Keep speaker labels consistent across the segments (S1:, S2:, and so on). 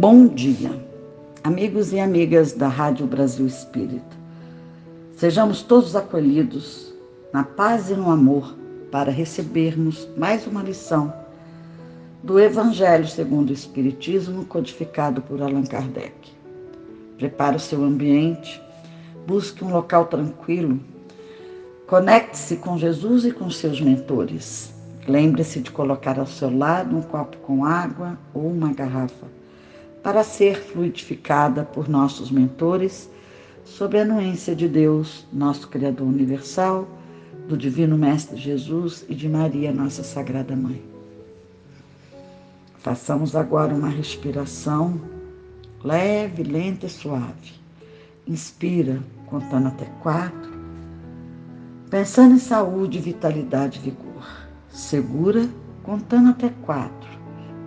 S1: Bom dia, amigos e amigas da Rádio Brasil Espírita. Sejamos todos acolhidos na paz e no amor para recebermos mais uma lição do Evangelho segundo o Espiritismo, codificado por Allan Kardec. Prepare o seu ambiente, busque um local tranquilo, conecte-se com Jesus e com seus mentores. Lembre-se de colocar ao seu lado um copo com água ou uma garrafa para ser fluidificada por nossos mentores sob a anuência de Deus, nosso Criador Universal, do Divino Mestre Jesus e de Maria, nossa Sagrada Mãe. Façamos agora uma respiração leve, lenta e suave. Inspira, contando até quatro, pensando em saúde, vitalidade e vigor. Segura, contando até quatro,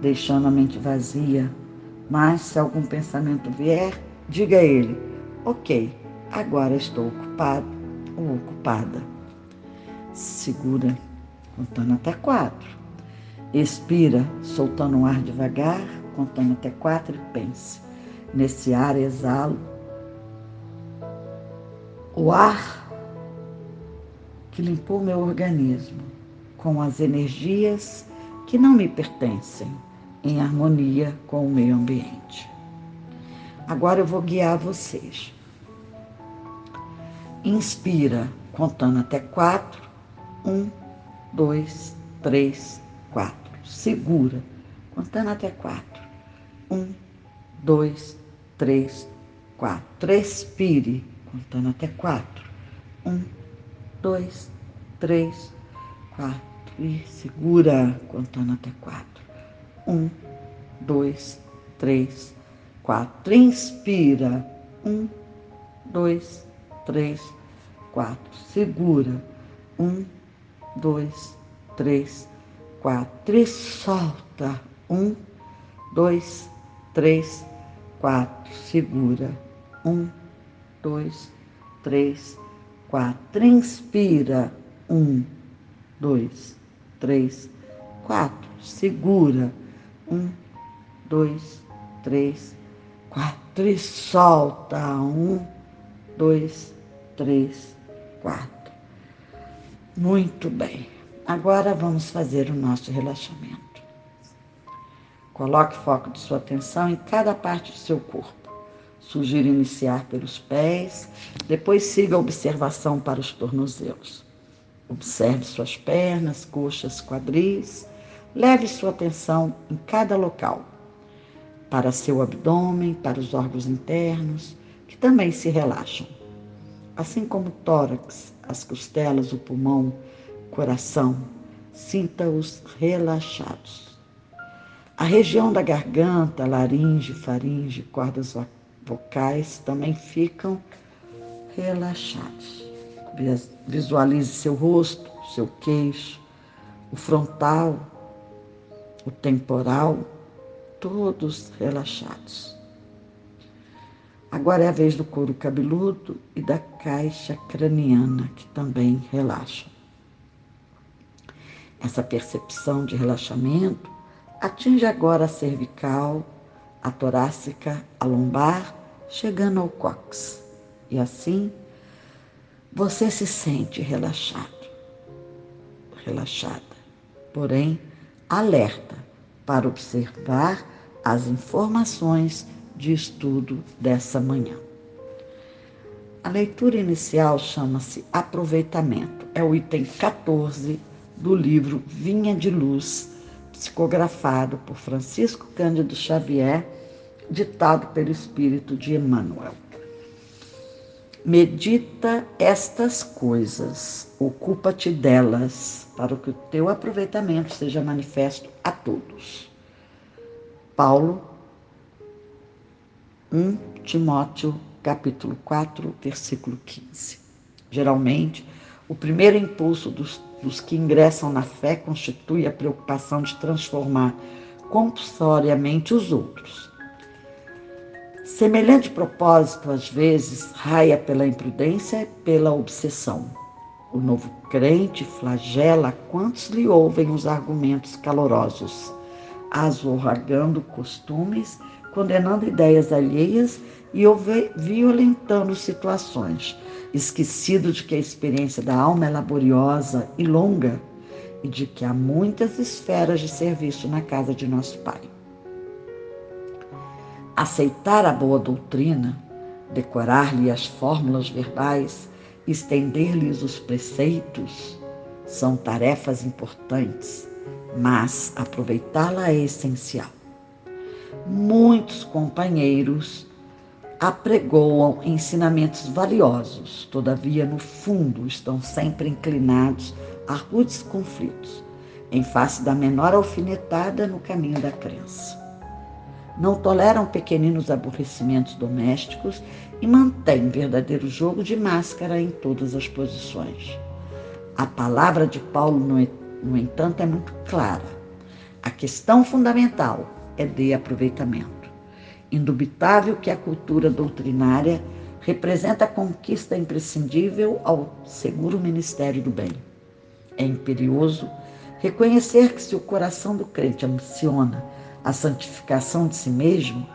S1: deixando a mente vazia mas se algum pensamento vier, diga a ele: Ok, agora estou ocupado ou ocupada. Segura, contando até quatro. Expira, soltando o ar devagar, contando até quatro e pense. Nesse ar exalo o ar que limpou meu organismo com as energias que não me pertencem em harmonia com o meio ambiente. Agora eu vou guiar vocês. Inspira, contando até quatro. Um, dois, três, quatro. Segura, contando até quatro. Um, dois, três, quatro. Respire, contando até quatro. Um, dois, três, quatro. E segura, contando até quatro. Um, dois, três, quatro. Inspira. Um, dois, três, quatro. Segura. Um, dois, três, quatro. E solta. Um, dois, três, quatro. Segura. Um, dois, três, quatro. Inspira. Um, dois, três, quatro. Segura. Um, dois, três, quatro. E solta. Um, dois, três, quatro. Muito bem. Agora vamos fazer o nosso relaxamento. Coloque foco de sua atenção em cada parte do seu corpo. Sugiro iniciar pelos pés, depois siga a observação para os tornozelos. Observe suas pernas, coxas, quadris Leve sua atenção em cada local, para seu abdômen, para os órgãos internos, que também se relaxam, assim como o tórax, as costelas, o pulmão, coração, sinta-os relaxados. A região da garganta, laringe, faringe, cordas vocais também ficam relaxados. Visualize seu rosto, seu queixo, o frontal, o temporal, todos relaxados. Agora é a vez do couro cabeludo e da caixa craniana, que também relaxam. Essa percepção de relaxamento atinge agora a cervical, a torácica, a lombar, chegando ao cóccix. E assim você se sente relaxado, relaxada. Porém, alerta para observar as informações de estudo dessa manhã. A leitura inicial chama-se Aproveitamento, é o item 14 do livro Vinha de Luz, psicografado por Francisco Cândido Xavier, ditado pelo Espírito de Emmanuel. Medita estas coisas, ocupa-te delas, para que o teu aproveitamento seja manifesto a todos. Paulo, 1 Timóteo, capítulo 4, versículo 15. Geralmente, o primeiro impulso dos, dos que ingressam na fé constitui a preocupação de transformar compulsoriamente os outros. Semelhante propósito, às vezes, raia pela imprudência e pela obsessão. O novo crente flagela quantos lhe ouvem os argumentos calorosos, azorragando costumes, condenando ideias alheias e violentando situações, esquecido de que a experiência da alma é laboriosa e longa e de que há muitas esferas de serviço na casa de nosso Pai. Aceitar a boa doutrina, decorar-lhe as fórmulas verbais, estender-lhes os preceitos, são tarefas importantes, mas aproveitá-la é essencial. Muitos companheiros apregoam ensinamentos valiosos, todavia, no fundo, estão sempre inclinados a rudes conflitos, em face da menor alfinetada no caminho da crença. Não toleram pequeninos aborrecimentos domésticos e mantêm verdadeiro jogo de máscara em todas as posições. A palavra de Paulo, no entanto, é muito clara. A questão fundamental é de aproveitamento. Indubitável que a cultura doutrinária representa a conquista imprescindível ao seguro ministério do bem. É imperioso reconhecer que se o coração do crente ambiciona a santificação de si mesmo,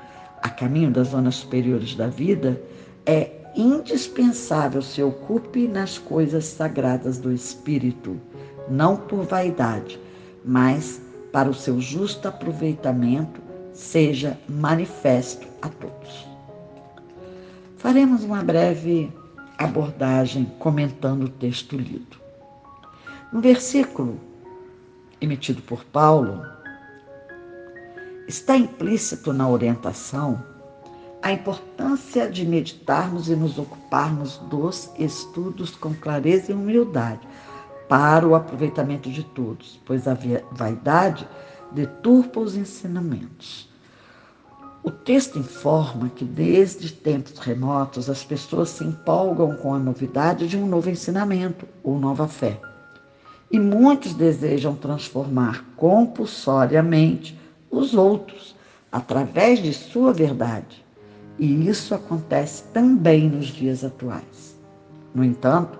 S1: a caminho das zonas superiores da vida, é indispensável se ocupe nas coisas sagradas do espírito, não por vaidade, mas para o seu justo aproveitamento seja manifesto a todos. Faremos uma breve abordagem comentando o texto lido. No versículo emitido por Paulo, está implícito na orientação a importância de meditarmos e nos ocuparmos dos estudos com clareza e humildade para o aproveitamento de todos, pois a vaidade deturpa os ensinamentos. O texto informa que desde tempos remotos as pessoas se empolgam com a novidade de um novo ensinamento ou nova fé. E muitos desejam transformar compulsoriamente os outros através de sua verdade. E isso acontece também nos dias atuais. No entanto,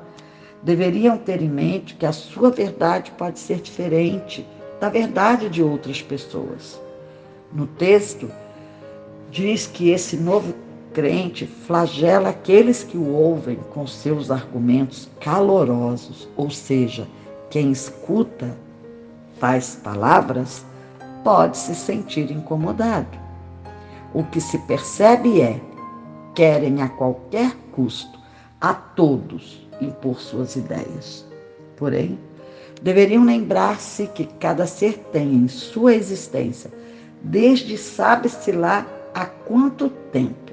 S1: deveriam ter em mente que a sua verdade pode ser diferente da verdade de outras pessoas. No texto, diz que esse novo crente flagela aqueles que o ouvem com seus argumentos calorosos, ou seja, quem escuta tais palavras pode se sentir incomodado. O que se percebe é: querem a qualquer custo, a todos, impor suas ideias. Porém, deveriam lembrar-se que cada ser tem em sua existência, desde sabe-se lá há quanto tempo,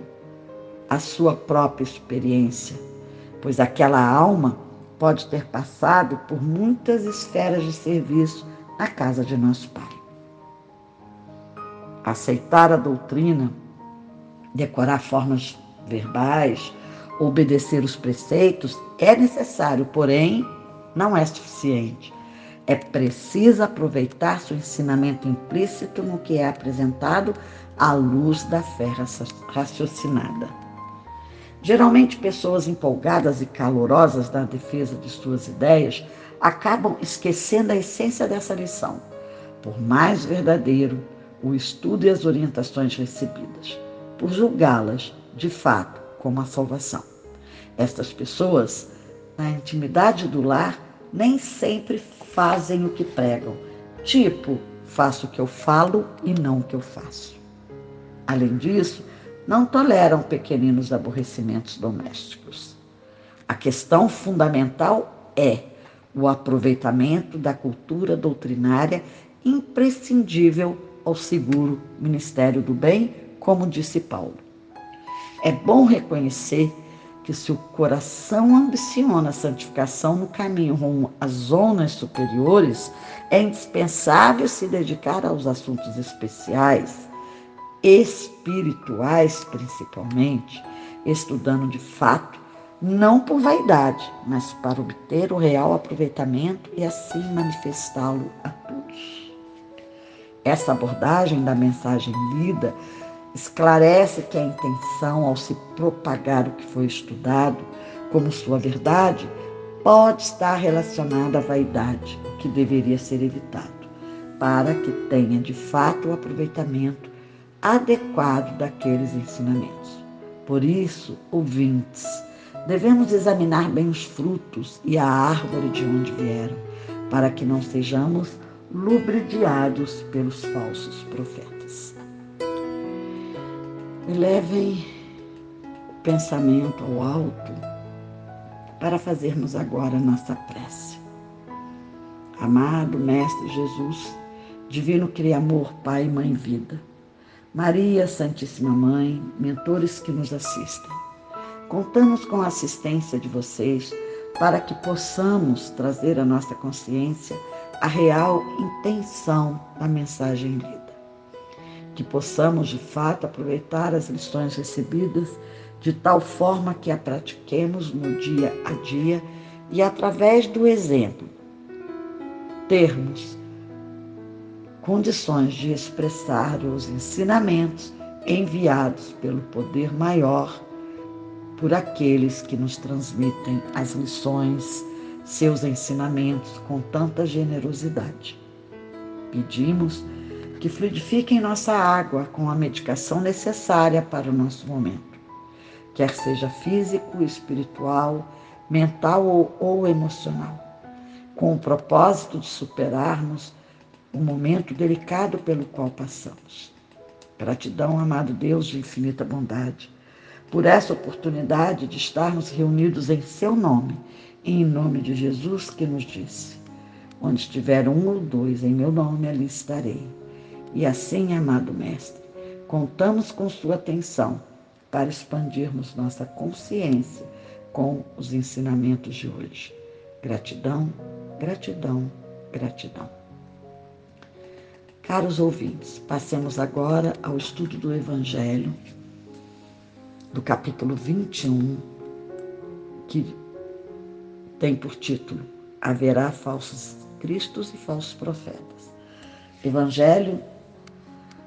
S1: a sua própria experiência, pois aquela alma pode ter passado por muitas esferas de serviço na casa de nosso Pai. Aceitar a doutrina, decorar formas verbais, obedecer os preceitos é necessário, porém não é suficiente. É preciso aproveitar seu ensinamento implícito no que é apresentado à luz da fé raciocinada. Geralmente, pessoas empolgadas e calorosas na defesa de suas ideias acabam esquecendo a essência dessa lição, por mais verdadeiro o estudo e as orientações recebidas, por julgá-las, de fato, como a salvação. Estas pessoas, na intimidade do lar, nem sempre fazem o que pregam, tipo, faço o que eu falo e não o que eu faço. Além disso, não toleram pequeninos aborrecimentos domésticos. A questão fundamental é o aproveitamento da cultura doutrinária imprescindível ao seguro ministério do bem, como disse Paulo. É bom reconhecer que se o coração ambiciona a santificação no caminho rumo às zonas superiores, é indispensável se dedicar aos assuntos especiais espirituais principalmente, estudando de fato, não por vaidade, mas para obter o real aproveitamento e assim manifestá-lo a todos. Essa abordagem da mensagem lida esclarece que a intenção ao se propagar o que foi estudado como sua verdade pode estar relacionada à vaidade, que deveria ser evitado, para que tenha de fato o aproveitamento adequado daqueles ensinamentos. Por isso, ouvintes, devemos examinar bem os frutos e a árvore de onde vieram, para que não sejamos lubridiados pelos falsos profetas. Elevem o pensamento ao alto para fazermos agora nossa prece. Amado Mestre Jesus, Divino Criamor, Pai, Mãe, Vida, Maria, Santíssima Mãe, mentores que nos assistem, contamos com a assistência de vocês para que possamos trazer à nossa consciência a real intenção da mensagem lida. Que possamos, de fato, aproveitar as lições recebidas de tal forma que a pratiquemos no dia a dia e, através do exemplo, termos condições de expressar os ensinamentos enviados pelo poder maior por aqueles que nos transmitem as lições seus ensinamentos com tanta generosidade. Pedimos que fluidifiquem nossa água com a medicação necessária para o nosso momento, quer seja físico, espiritual, mental ou, ou emocional, com o propósito de superarmos o momento delicado pelo qual passamos. Gratidão, amado Deus de infinita bondade, por essa oportunidade de estarmos reunidos em Seu nome e em nome de Jesus que nos disse: Onde estiver um ou dois em meu nome, ali estarei. E assim, amado Mestre, contamos com Sua atenção para expandirmos nossa consciência com os ensinamentos de hoje. Gratidão, gratidão, gratidão. Caros ouvintes, passemos agora ao estudo do Evangelho, do capítulo 21, que tem por título Haverá falsos cristos e falsos profetas. Evangelho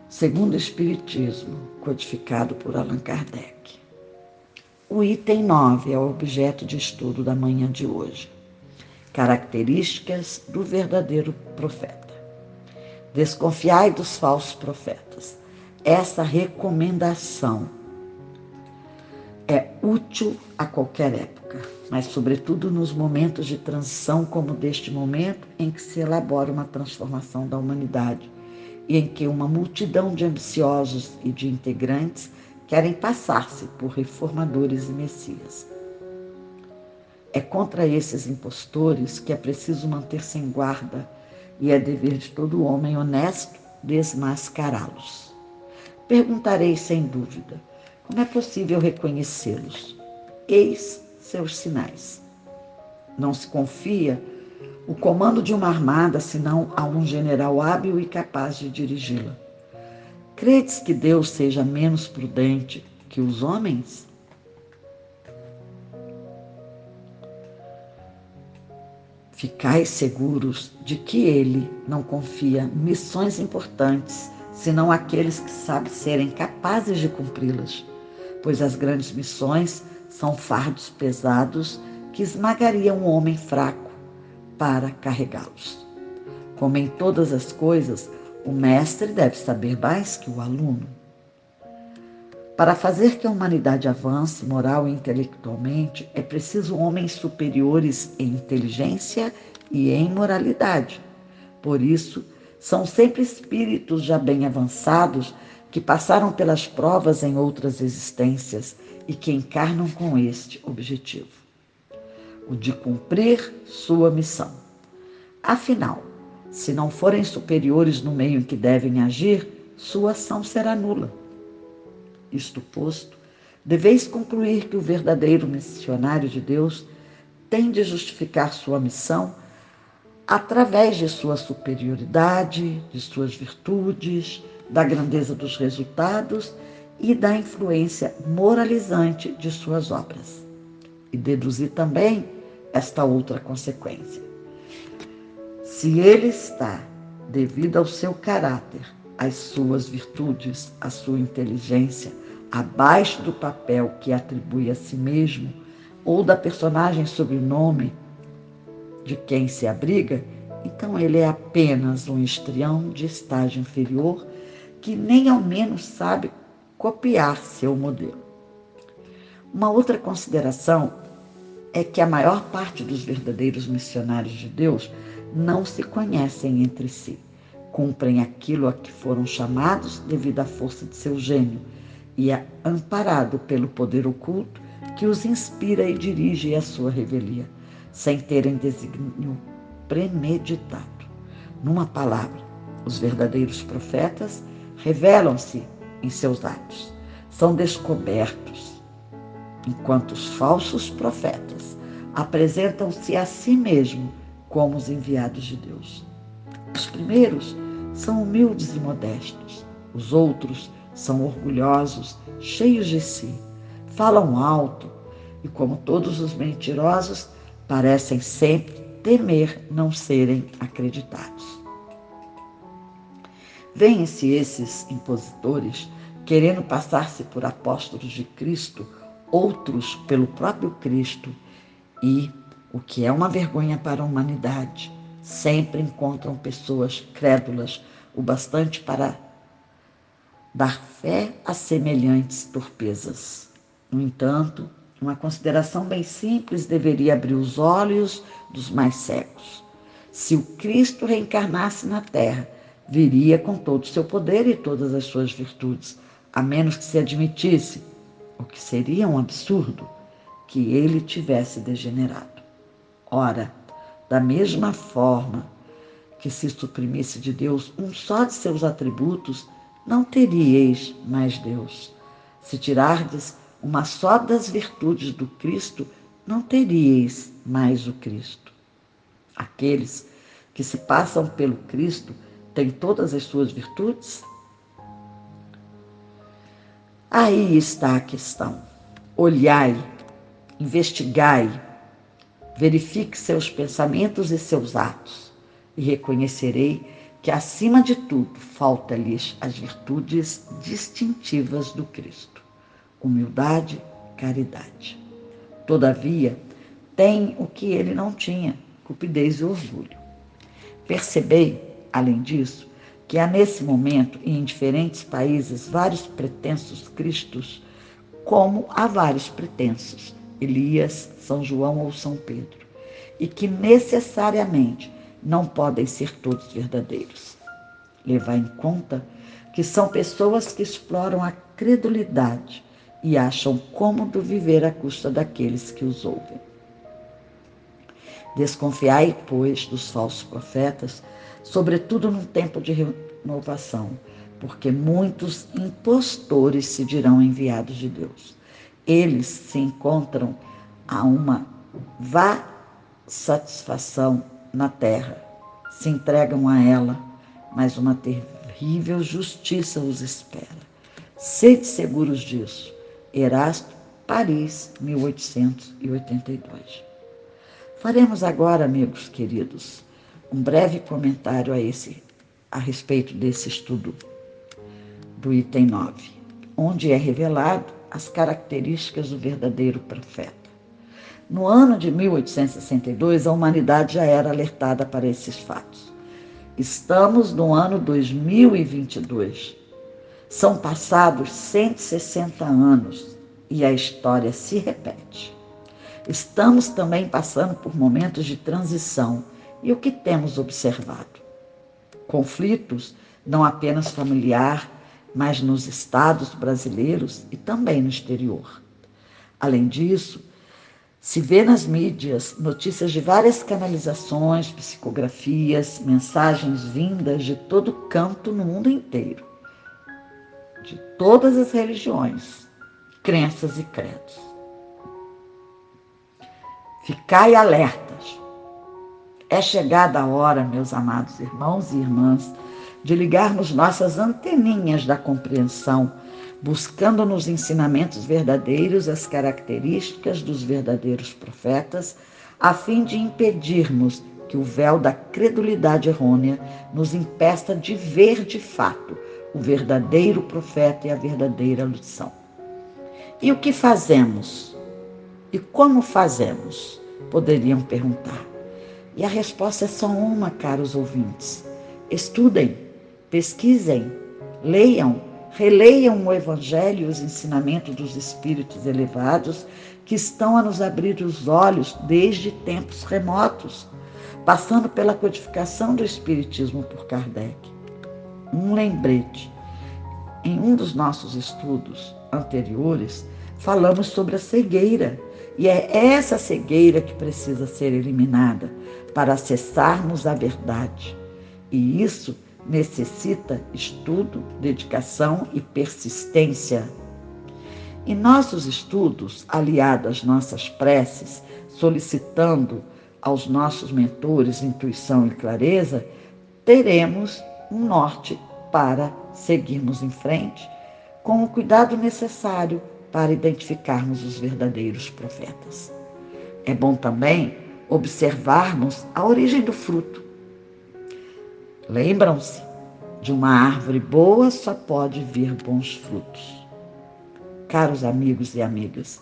S1: segundo o Espiritismo, codificado por Allan Kardec. O item 9 é o objeto de estudo da manhã de hoje. Características do verdadeiro profeta. Desconfiai dos falsos profetas. Essa recomendação é útil a qualquer época, mas, sobretudo, nos momentos de transição, como deste momento em que se elabora uma transformação da humanidade e em que uma multidão de ambiciosos e de integrantes querem passar-se por reformadores e messias. É contra esses impostores que é preciso manter-se em guarda e é dever de todo homem honesto desmascará-los. Perguntarei sem dúvida: como é possível reconhecê-los? Eis seus sinais. Não se confia o comando de uma armada senão a um general hábil e capaz de dirigi-la. Credes que Deus seja menos prudente que os homens? Ficais seguros de que Ele não confia missões importantes, senão aqueles que sabem serem capazes de cumpri-las pois as grandes missões são fardos pesados que esmagariam um homem fraco para carregá-los. Como em todas as coisas, o mestre deve saber mais que o aluno. Para fazer que a humanidade avance moral e intelectualmente, é preciso homens superiores em inteligência e em moralidade. Por isso, são sempre espíritos já bem avançados que passaram pelas provas em outras existências e que encarnam com este objetivo, o de cumprir sua missão. Afinal, se não forem superiores no meio em que devem agir, sua ação será nula. Isto posto, deveis concluir que o verdadeiro missionário de Deus tem de justificar sua missão através de sua superioridade, de suas virtudes, da grandeza dos resultados e da influência moralizante de suas obras. E deduzir também esta outra consequência. Se ele está, devido ao seu caráter, às suas virtudes, à sua inteligência, abaixo do papel que atribui a si mesmo ou da personagem sobrenome de quem se abriga, então ele é apenas um estrião de estágio inferior que nem ao menos sabe copiar seu modelo. Uma outra consideração é que a maior parte dos verdadeiros missionários de Deus não se conhecem entre si. Cumprem aquilo a que foram chamados devido à força de seu gênio e é amparado pelo poder oculto que os inspira e dirige à sua revelia, sem terem desígnio premeditado. Numa palavra, os verdadeiros profetas revelam-se em seus atos, são descobertos, enquanto os falsos profetas apresentam-se a si mesmos como os enviados de Deus. Os primeiros são humildes e modestos, os outros são orgulhosos, cheios de si, falam alto e, como todos os mentirosos, parecem sempre temer não serem acreditados. Vêm-se esses impositores querendo passar-se por apóstolos de Cristo, outros pelo próprio Cristo, e, o que é uma vergonha para a humanidade, sempre encontram pessoas crédulas o bastante para dar fé a semelhantes torpezas. No entanto, uma consideração bem simples deveria abrir os olhos dos mais cegos. Se o Cristo reencarnasse na Terra, viria com todo o seu poder e todas as suas virtudes, a menos que se admitisse, o que seria um absurdo, que ele tivesse degenerado. Ora, da mesma forma que se suprimisse de Deus um só de seus atributos, não teríeis mais Deus. Se tirardes uma só das virtudes do Cristo, não teríeis mais o Cristo. Aqueles que se passam pelo Cristo têm todas as suas virtudes? Aí está a questão. Olhai, investigai, verifique seus pensamentos e seus atos, e reconhecerei que, acima de tudo, falta-lhes as virtudes distintivas do Cristo: humildade, caridade. Todavia, tem o que ele não tinha: cupidez e orgulho. Percebei, além disso, que há nesse momento e em diferentes países vários pretensos cristos, como há vários pretensos Elias, São João ou São Pedro, e que necessariamente não podem ser todos verdadeiros. Levar em conta que são pessoas que exploram a credulidade e acham cômodo viver à custa daqueles que os ouvem. Desconfiai, pois, dos falsos profetas, sobretudo num tempo de renovação, porque muitos impostores se dirão enviados de Deus. Eles se encontram a uma vá satisfação na terra, se entregam a ela, mas uma terrível justiça os espera. Sede seguros disso. Erasto, Paris, 1882. Faremos agora, amigos queridos, um breve comentário a esse a respeito desse estudo do item 9, onde é revelado as características do verdadeiro profeta. No ano de 1862, a humanidade já era alertada para esses fatos. Estamos no ano 2022. São passados 160 anos e a história se repete. Estamos também passando por momentos de transição e o que temos observado? Conflitos não apenas familiar, mas nos estados brasileiros e também no exterior. Além disso, se vê nas mídias notícias de várias canalizações, psicografias, mensagens vindas de todo canto no mundo inteiro, de todas as religiões, crenças e credos. Ficai alertas. É chegada a hora, meus amados irmãos e irmãs, de ligarmos nossas anteninhas da compreensão, buscando nos ensinamentos verdadeiros as características dos verdadeiros profetas, a fim de impedirmos que o véu da credulidade errônea nos impeça de ver de fato o verdadeiro profeta e a verdadeira lição. E o que fazemos? E como fazemos? Poderiam perguntar. E a resposta é só uma, caros ouvintes. Estudem, pesquisem, leiam, releiam o Evangelho e os ensinamentos dos Espíritos elevados que estão a nos abrir os olhos desde tempos remotos, passando pela codificação do Espiritismo por Kardec. Um lembrete. Em um dos nossos estudos anteriores, falamos sobre a cegueira. E é essa cegueira que precisa ser eliminada para acessarmos a verdade. E isso necessita estudo, dedicação e persistência. Em nossos estudos, aliados às nossas preces, solicitando aos nossos mentores intuição e clareza, teremos um norte para seguirmos em frente com o cuidado necessário para identificarmos os verdadeiros profetas. É bom também observarmos a origem do fruto. Lembram-se, de uma árvore boa só pode vir bons frutos. Caros amigos e amigas,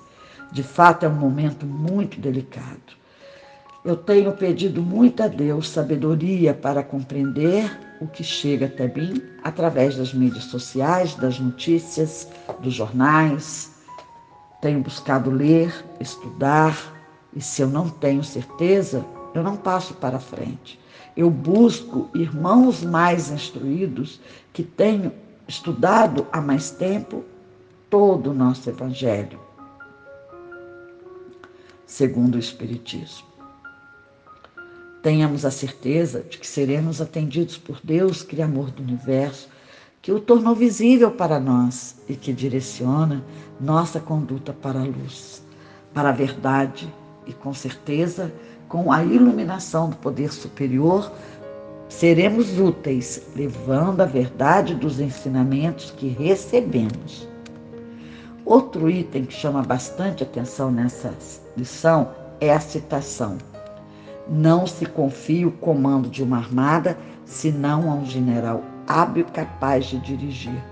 S1: de fato é um momento muito delicado. Eu tenho pedido muito a Deus sabedoria para compreender o que chega até mim através das mídias sociais, das notícias, dos jornais. Tenho buscado ler, estudar, e se eu não tenho certeza, eu não passo para frente. Eu busco irmãos mais instruídos que tenham estudado há mais tempo todo o nosso Evangelho, segundo o Espiritismo tenhamos a certeza de que seremos atendidos por Deus, Criador do universo, que o tornou visível para nós e que direciona nossa conduta para a luz, para a verdade e, com certeza, com a iluminação do poder superior, seremos úteis, levando a verdade dos ensinamentos que recebemos. Outro item que chama bastante atenção nessa lição é a citação. Não se confia o comando de uma armada senão a um general hábil capaz de dirigir.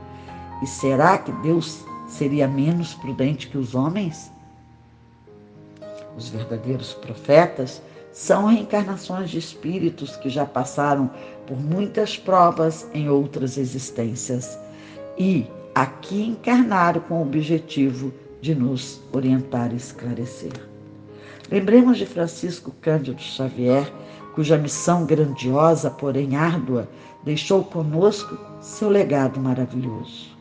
S1: E será que Deus seria menos prudente que os homens? Os verdadeiros profetas são reencarnações de espíritos que já passaram por muitas provas em outras existências e aqui encarnaram com o objetivo de nos orientar e esclarecer. Lembremos de Francisco Cândido Xavier, cuja missão grandiosa, porém árdua, deixou conosco seu legado maravilhoso.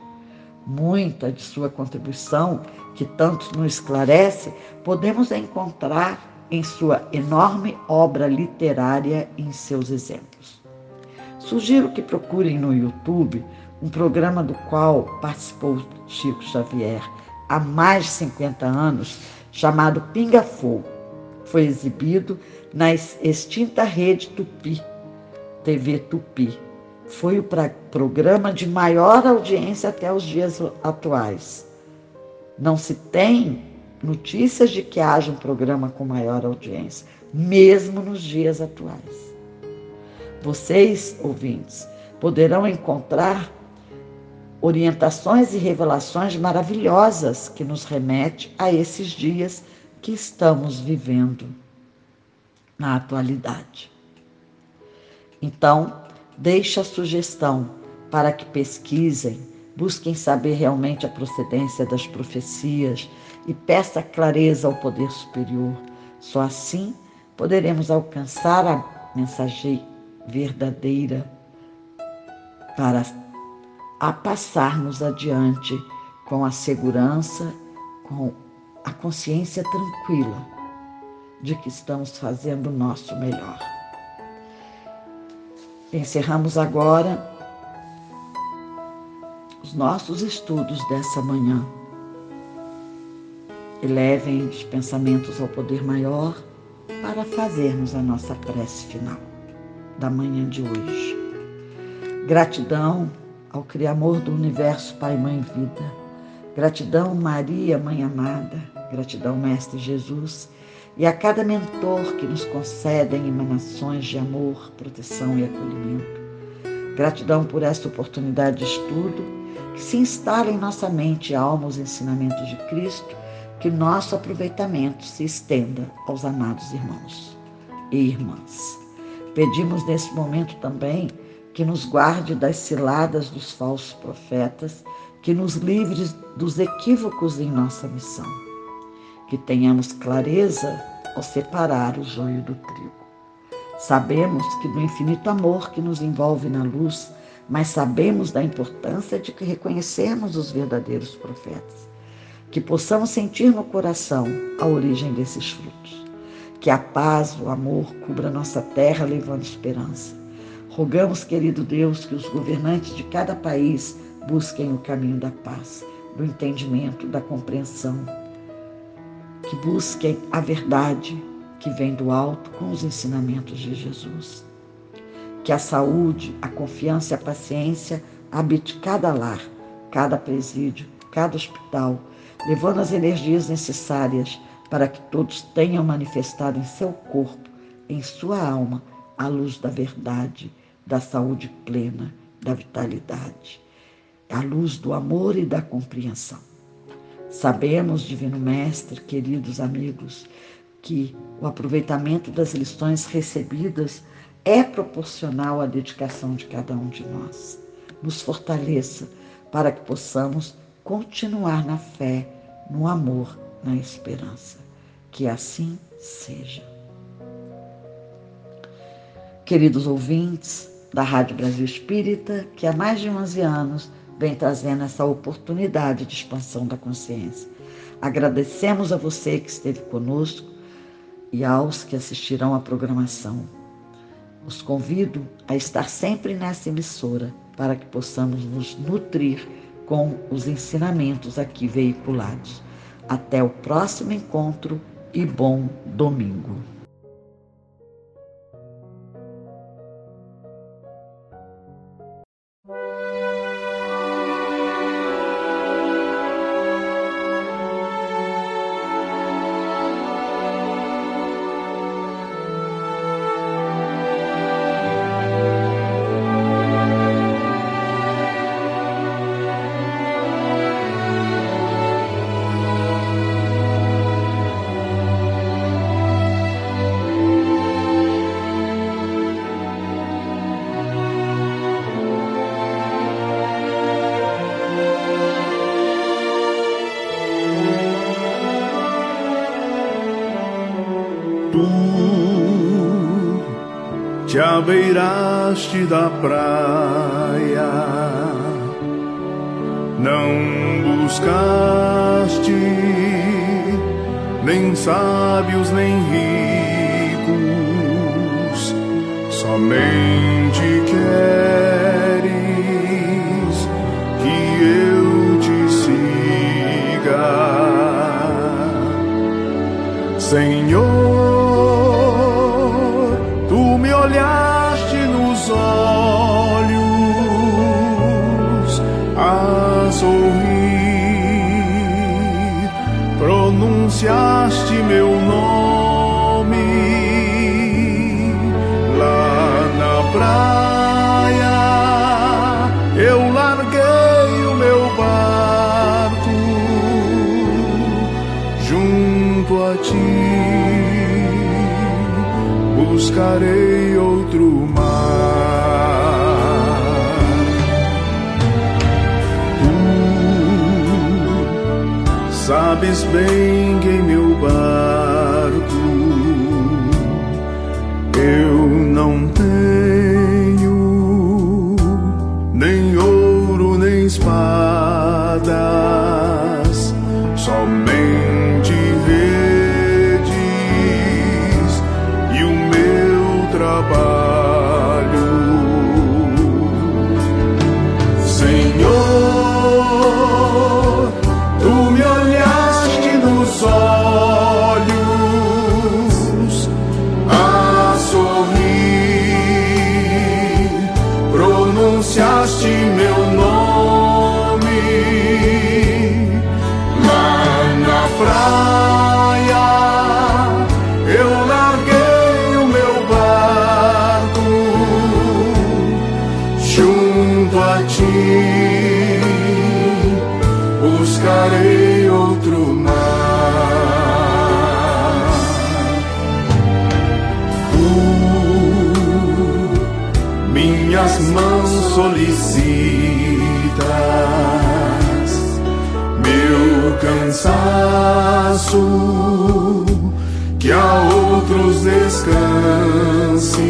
S1: Muita de sua contribuição, que tanto nos esclarece, podemos encontrar em sua enorme obra literária e em seus exemplos. Sugiro que procurem no YouTube um programa do qual participou Chico Xavier há mais de 50 anos, chamado Pinga Fogo foi exibido na extinta rede Tupi, TV Tupi. Foi o programa de maior audiência até os dias atuais. Não se tem notícias de que haja um programa com maior audiência, mesmo nos dias atuais. Vocês, ouvintes, poderão encontrar orientações e revelações maravilhosas que nos remete a esses dias que estamos vivendo na atualidade. Então, deixe a sugestão para que pesquisem, busquem saber realmente a procedência das profecias e peça clareza ao poder superior. Só assim poderemos alcançar a mensagem verdadeira para a passarmos adiante com a segurança, com a consciência tranquila de que estamos fazendo o nosso melhor. Encerramos agora os nossos estudos dessa manhã. Elevem os pensamentos ao poder maior para fazermos a nossa prece final da manhã de hoje. Gratidão ao Criador do Universo, Pai, Mãe Vida. Gratidão, Maria, Mãe Amada. Gratidão, Mestre Jesus. E a cada mentor que nos concedem emanações de amor, proteção e acolhimento. Gratidão por esta oportunidade de estudo que se instala em nossa mente alma os ensinamentos de Cristo, que nosso aproveitamento se estenda aos amados irmãos e irmãs. Pedimos nesse momento também que nos guarde das ciladas dos falsos profetas, que nos livre dos equívocos em nossa missão, que tenhamos clareza ao separar o joio do trigo. Sabemos que do infinito amor que nos envolve na luz, mas sabemos da importância de que reconhecermos os verdadeiros profetas, que possamos sentir no coração a origem desses frutos, que a paz, o amor cubra nossa terra levando esperança. Rogamos, querido Deus, que os governantes de cada país busquem o caminho da paz, do entendimento, da compreensão, que busquem a verdade que vem do alto com os ensinamentos de Jesus que a saúde, a confiança e a paciência habite cada lar, cada presídio, cada hospital, levando as energias necessárias para que todos tenham manifestado em seu corpo, em sua alma, a luz da verdade, da saúde plena, da vitalidade, a luz do amor e da compreensão. Sabemos, Divino Mestre, queridos amigos, que o aproveitamento das lições recebidas é proporcional à dedicação de cada um de nós. Nos fortaleça para que possamos continuar na fé, no amor, na esperança. Que assim seja. Queridos ouvintes da Rádio Brasil Espírita, que há mais de 11 anos vem trazendo essa oportunidade de expansão da consciência. Agradecemos a você que esteve conosco e aos que assistirão à programação. Os convido a estar sempre nessa emissora para que possamos nos nutrir com os ensinamentos aqui veiculados. Até o próximo encontro e bom domingo.
S2: Te abeiraste da praia, não buscaste nem sábios nem ricos, somente queres junto a ti buscarei outro mar. Tu sabes bem que em meu barco solicitas, meu cansaço, que a outros descanse,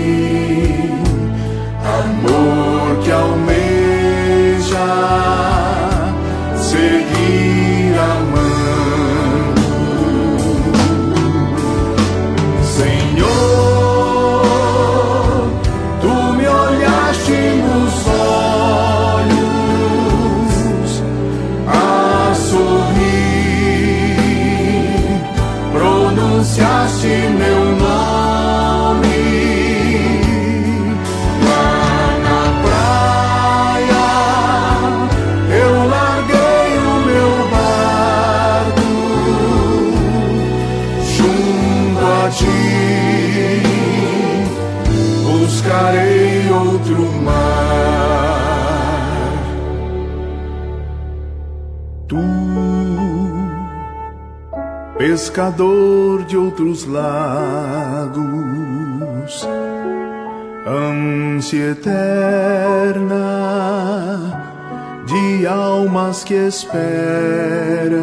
S2: pescador de outros lagos, ânsia eterna de almas que esperam,